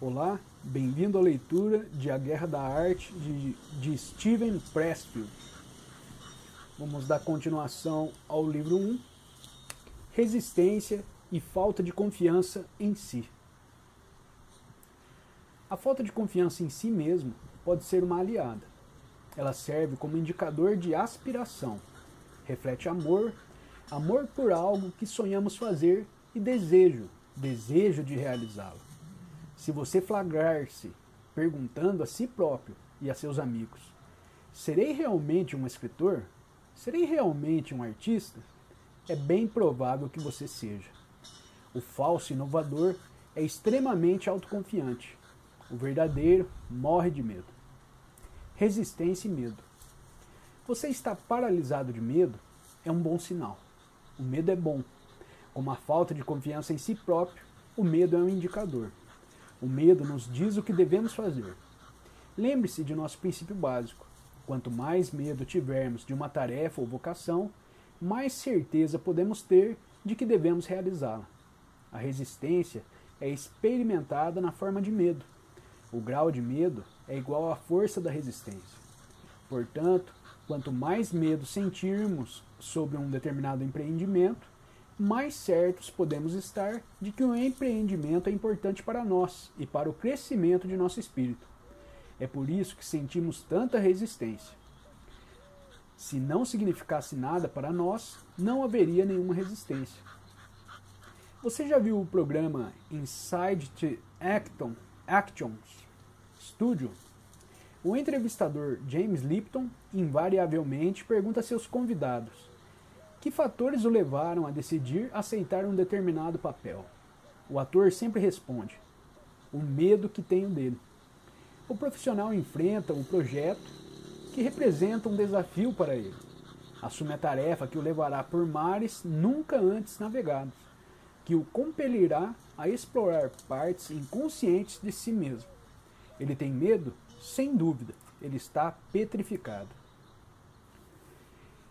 Olá, bem-vindo à leitura de A Guerra da Arte de, de Steven Pressfield. Vamos dar continuação ao livro 1, Resistência e Falta de Confiança em Si. A falta de confiança em si mesmo pode ser uma aliada. Ela serve como indicador de aspiração, reflete amor, amor por algo que sonhamos fazer e desejo, desejo de realizá-lo. Se você flagrar-se perguntando a si próprio e a seus amigos: serei realmente um escritor? Serei realmente um artista? É bem provável que você seja. O falso inovador é extremamente autoconfiante. O verdadeiro morre de medo. Resistência e medo. Você está paralisado de medo? É um bom sinal. O medo é bom. Como a falta de confiança em si próprio, o medo é um indicador. O medo nos diz o que devemos fazer. Lembre-se de nosso princípio básico. Quanto mais medo tivermos de uma tarefa ou vocação, mais certeza podemos ter de que devemos realizá-la. A resistência é experimentada na forma de medo. O grau de medo é igual à força da resistência. Portanto, quanto mais medo sentirmos sobre um determinado empreendimento, mais certos podemos estar de que o empreendimento é importante para nós e para o crescimento de nosso espírito. É por isso que sentimos tanta resistência. Se não significasse nada para nós, não haveria nenhuma resistência. Você já viu o programa Inside the Action, Actions Studio? O entrevistador James Lipton invariavelmente pergunta a seus convidados que fatores o levaram a decidir aceitar um determinado papel? O ator sempre responde: o medo que tenho dele. O profissional enfrenta um projeto que representa um desafio para ele. Assume a tarefa que o levará por mares nunca antes navegados, que o compelirá a explorar partes inconscientes de si mesmo. Ele tem medo? Sem dúvida, ele está petrificado.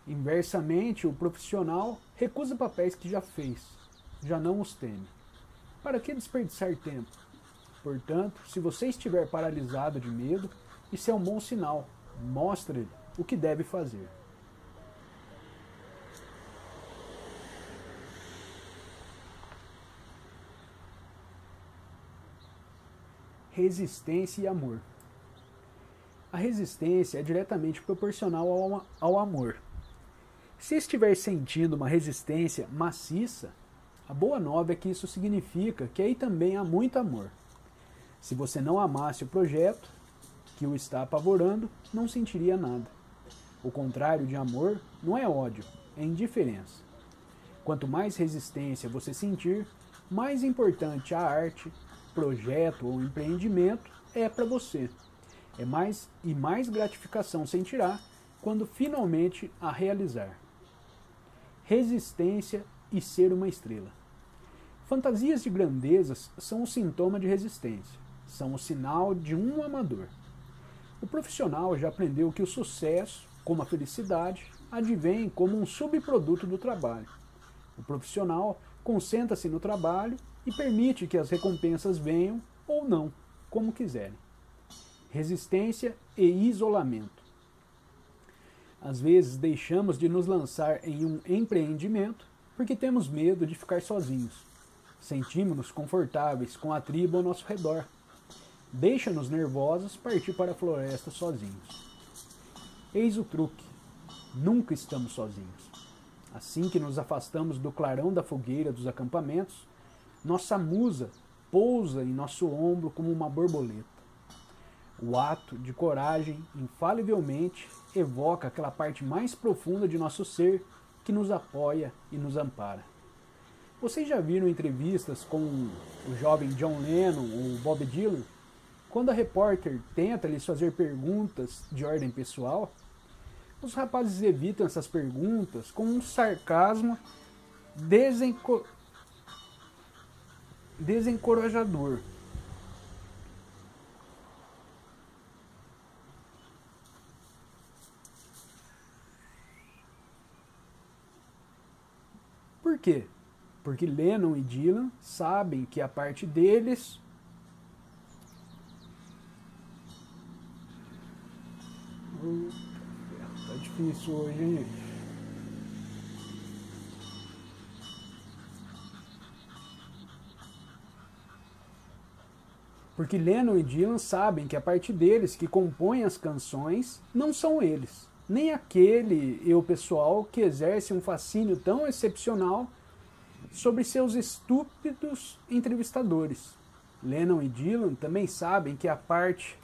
Inversamente, o profissional recusa papéis que já fez, já não os teme. Para que desperdiçar tempo? Portanto, se você estiver paralisado de medo, isso é um bom sinal. Mostre-lhe o que deve fazer. Resistência e amor. A resistência é diretamente proporcional ao, ao amor. Se estiver sentindo uma resistência maciça, a boa nova é que isso significa que aí também há muito amor. Se você não amasse o projeto que o está apavorando, não sentiria nada. O contrário de amor não é ódio, é indiferença. Quanto mais resistência você sentir, mais importante a arte, projeto ou empreendimento é para você. É mais e mais gratificação sentirá quando finalmente a realizar resistência e ser uma estrela. Fantasias de grandezas são um sintoma de resistência, são o sinal de um amador. O profissional já aprendeu que o sucesso, como a felicidade, advém como um subproduto do trabalho. O profissional concentra-se no trabalho e permite que as recompensas venham ou não, como quiserem. Resistência e isolamento. Às vezes deixamos de nos lançar em um empreendimento porque temos medo de ficar sozinhos. Sentimos-nos confortáveis com a tribo ao nosso redor. Deixa-nos nervosos partir para a floresta sozinhos. Eis o truque: nunca estamos sozinhos. Assim que nos afastamos do clarão da fogueira dos acampamentos, nossa musa pousa em nosso ombro como uma borboleta. O ato de coragem, infalivelmente, evoca aquela parte mais profunda de nosso ser que nos apoia e nos ampara. Vocês já viram entrevistas com o jovem John Lennon ou Bob Dylan? Quando a repórter tenta lhes fazer perguntas de ordem pessoal, os rapazes evitam essas perguntas com um sarcasmo desenco... desencorajador. Por quê? Porque Lennon e Dylan sabem que a parte deles hum, Tá difícil hoje, hein? Porque Lennon e Dylan sabem que a parte deles que compõem as canções não são eles nem aquele eu pessoal que exerce um fascínio tão excepcional sobre seus estúpidos entrevistadores. Lennon e Dylan também sabem que a parte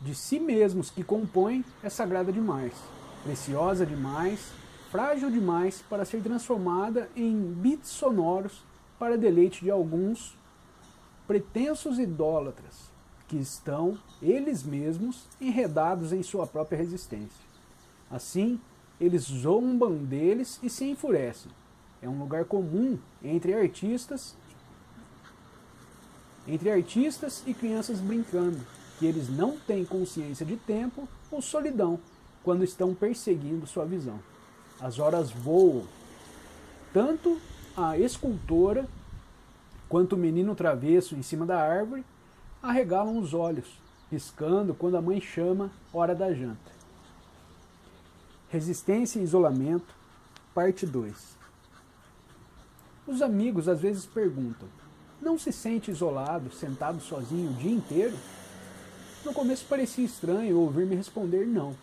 de si mesmos que compõem é sagrada demais, preciosa demais, frágil demais para ser transformada em bits sonoros para deleite de alguns pretensos idólatras que estão, eles mesmos, enredados em sua própria resistência. Assim, eles zombam deles e se enfurecem. É um lugar comum entre artistas entre artistas e crianças brincando, que eles não têm consciência de tempo ou solidão quando estão perseguindo sua visão. As horas voam. Tanto a escultora quanto o menino travesso em cima da árvore arregalam os olhos, piscando quando a mãe chama hora da janta. Resistência e isolamento, parte 2. Os amigos às vezes perguntam: não se sente isolado, sentado sozinho o dia inteiro? No começo parecia estranho ouvir-me responder não.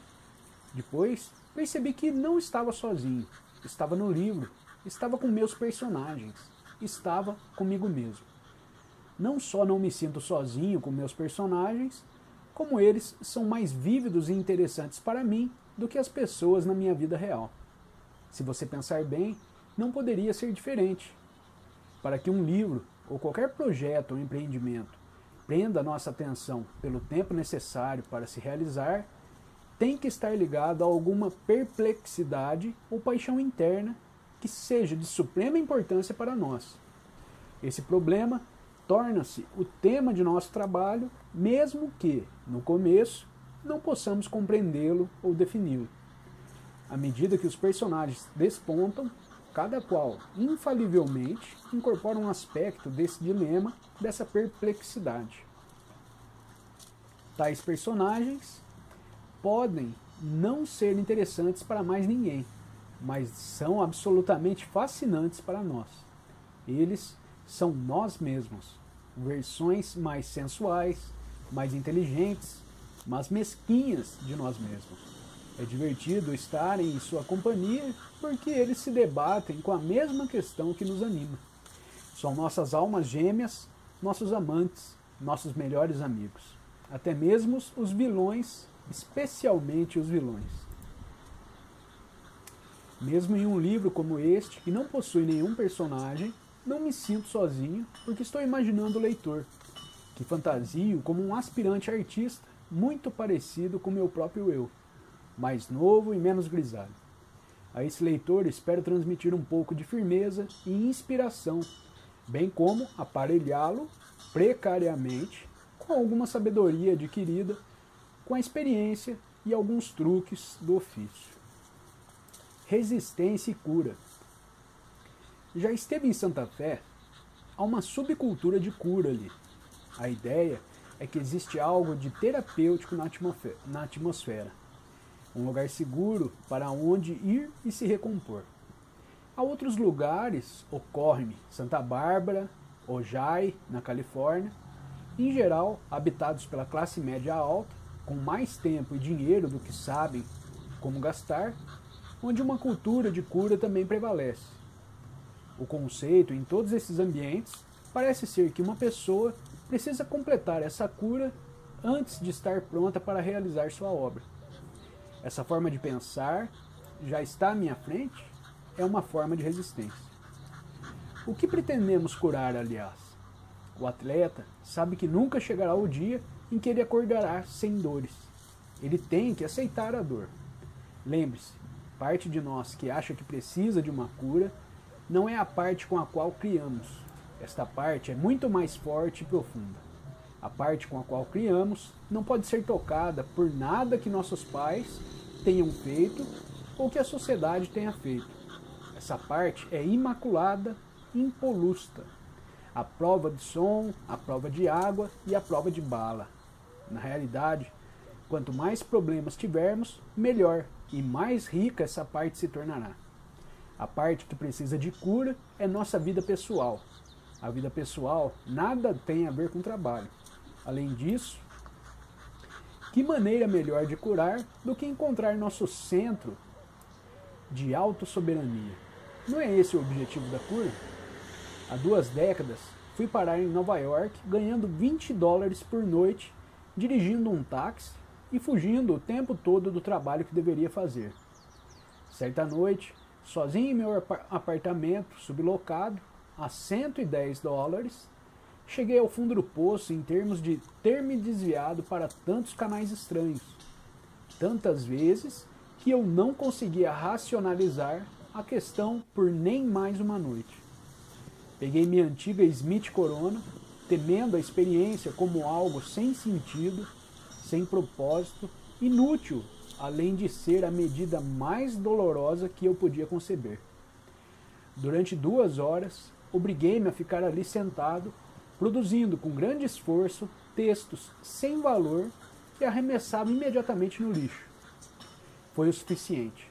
Depois percebi que não estava sozinho, estava no livro, estava com meus personagens estava comigo mesmo. Não só não me sinto sozinho com meus personagens, como eles são mais vívidos e interessantes para mim do que as pessoas na minha vida real. Se você pensar bem, não poderia ser diferente. Para que um livro ou qualquer projeto ou empreendimento prenda nossa atenção pelo tempo necessário para se realizar, tem que estar ligado a alguma perplexidade ou paixão interna que seja de suprema importância para nós. Esse problema torna-se o tema de nosso trabalho, mesmo que, no começo, não possamos compreendê-lo ou defini-lo. À medida que os personagens despontam, cada qual, infalivelmente, incorpora um aspecto desse dilema, dessa perplexidade. Tais personagens podem não ser interessantes para mais ninguém, mas são absolutamente fascinantes para nós. Eles são nós mesmos, versões mais sensuais, mais inteligentes, mas mesquinhas de nós mesmos. É divertido estar em sua companhia porque eles se debatem com a mesma questão que nos anima. São nossas almas gêmeas, nossos amantes, nossos melhores amigos. Até mesmo os vilões, especialmente os vilões. Mesmo em um livro como este, que não possui nenhum personagem, não me sinto sozinho porque estou imaginando o leitor, que fantasio como um aspirante artista muito parecido com meu próprio eu, mais novo e menos grisalho. A esse leitor espero transmitir um pouco de firmeza e inspiração, bem como aparelhá-lo precariamente com alguma sabedoria adquirida com a experiência e alguns truques do ofício resistência e cura. Já esteve em Santa Fé? Há uma subcultura de cura ali. A ideia é que existe algo de terapêutico na atmosfera. Um lugar seguro para onde ir e se recompor. Há outros lugares, ocorre-me Santa Bárbara, Ojai, na Califórnia, em geral habitados pela classe média alta, com mais tempo e dinheiro do que sabem como gastar, onde uma cultura de cura também prevalece. O conceito em todos esses ambientes parece ser que uma pessoa precisa completar essa cura antes de estar pronta para realizar sua obra. Essa forma de pensar já está à minha frente é uma forma de resistência. O que pretendemos curar, aliás? O atleta sabe que nunca chegará o dia em que ele acordará sem dores. Ele tem que aceitar a dor. Lembre-se, parte de nós que acha que precisa de uma cura não é a parte com a qual criamos. Esta parte é muito mais forte e profunda. A parte com a qual criamos não pode ser tocada por nada que nossos pais tenham feito ou que a sociedade tenha feito. Essa parte é imaculada, impolusta. A prova de som, a prova de água e a prova de bala. Na realidade, Quanto mais problemas tivermos, melhor e mais rica essa parte se tornará. A parte que precisa de cura é nossa vida pessoal. A vida pessoal nada tem a ver com trabalho. Além disso, que maneira melhor de curar do que encontrar nosso centro de autossoberania? Não é esse o objetivo da cura? Há duas décadas, fui parar em Nova York ganhando 20 dólares por noite, dirigindo um táxi e fugindo o tempo todo do trabalho que deveria fazer. Certa noite, sozinho em meu apartamento sublocado, a 110 dólares, cheguei ao fundo do poço em termos de ter me desviado para tantos canais estranhos. Tantas vezes que eu não conseguia racionalizar a questão por nem mais uma noite. Peguei minha antiga Smith Corona, temendo a experiência como algo sem sentido, sem propósito, inútil, além de ser a medida mais dolorosa que eu podia conceber. Durante duas horas, obriguei-me a ficar ali sentado, produzindo com grande esforço textos sem valor e arremessava imediatamente no lixo. Foi o suficiente.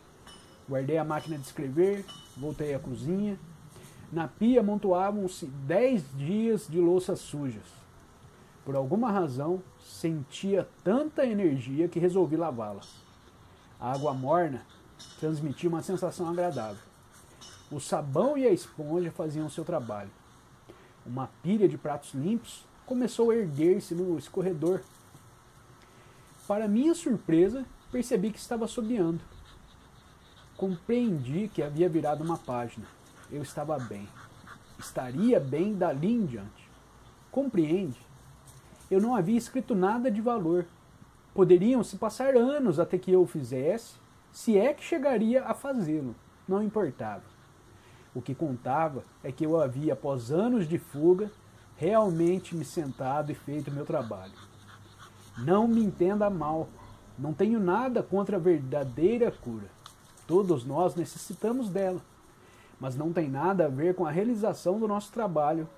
Guardei a máquina de escrever, voltei à cozinha. Na pia amontoavam-se dez dias de louças sujas. Por alguma razão, sentia tanta energia que resolvi lavá-las. A água morna transmitia uma sensação agradável. O sabão e a esponja faziam seu trabalho. Uma pilha de pratos limpos começou a erguer-se no escorredor. Para minha surpresa, percebi que estava assobiando. Compreendi que havia virado uma página. Eu estava bem. Estaria bem dali em diante. Compreende? Eu não havia escrito nada de valor. Poderiam se passar anos até que eu o fizesse, se é que chegaria a fazê-lo. Não importava. O que contava é que eu havia, após anos de fuga, realmente me sentado e feito meu trabalho. Não me entenda mal. Não tenho nada contra a verdadeira cura. Todos nós necessitamos dela, mas não tem nada a ver com a realização do nosso trabalho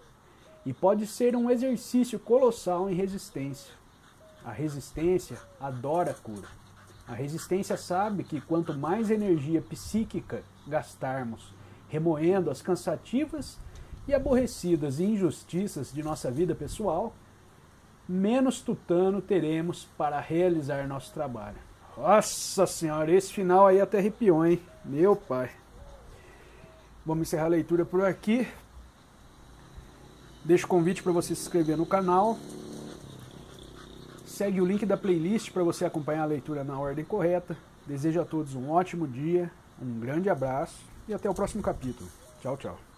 e pode ser um exercício colossal em resistência. A resistência adora a cura. A resistência sabe que quanto mais energia psíquica gastarmos remoendo as cansativas e aborrecidas injustiças de nossa vida pessoal, menos tutano teremos para realizar nosso trabalho. Nossa senhora, esse final aí até arrepiou, hein? Meu pai. Vamos encerrar a leitura por aqui. Deixo o convite para você se inscrever no canal. Segue o link da playlist para você acompanhar a leitura na ordem correta. Desejo a todos um ótimo dia, um grande abraço e até o próximo capítulo. Tchau, tchau.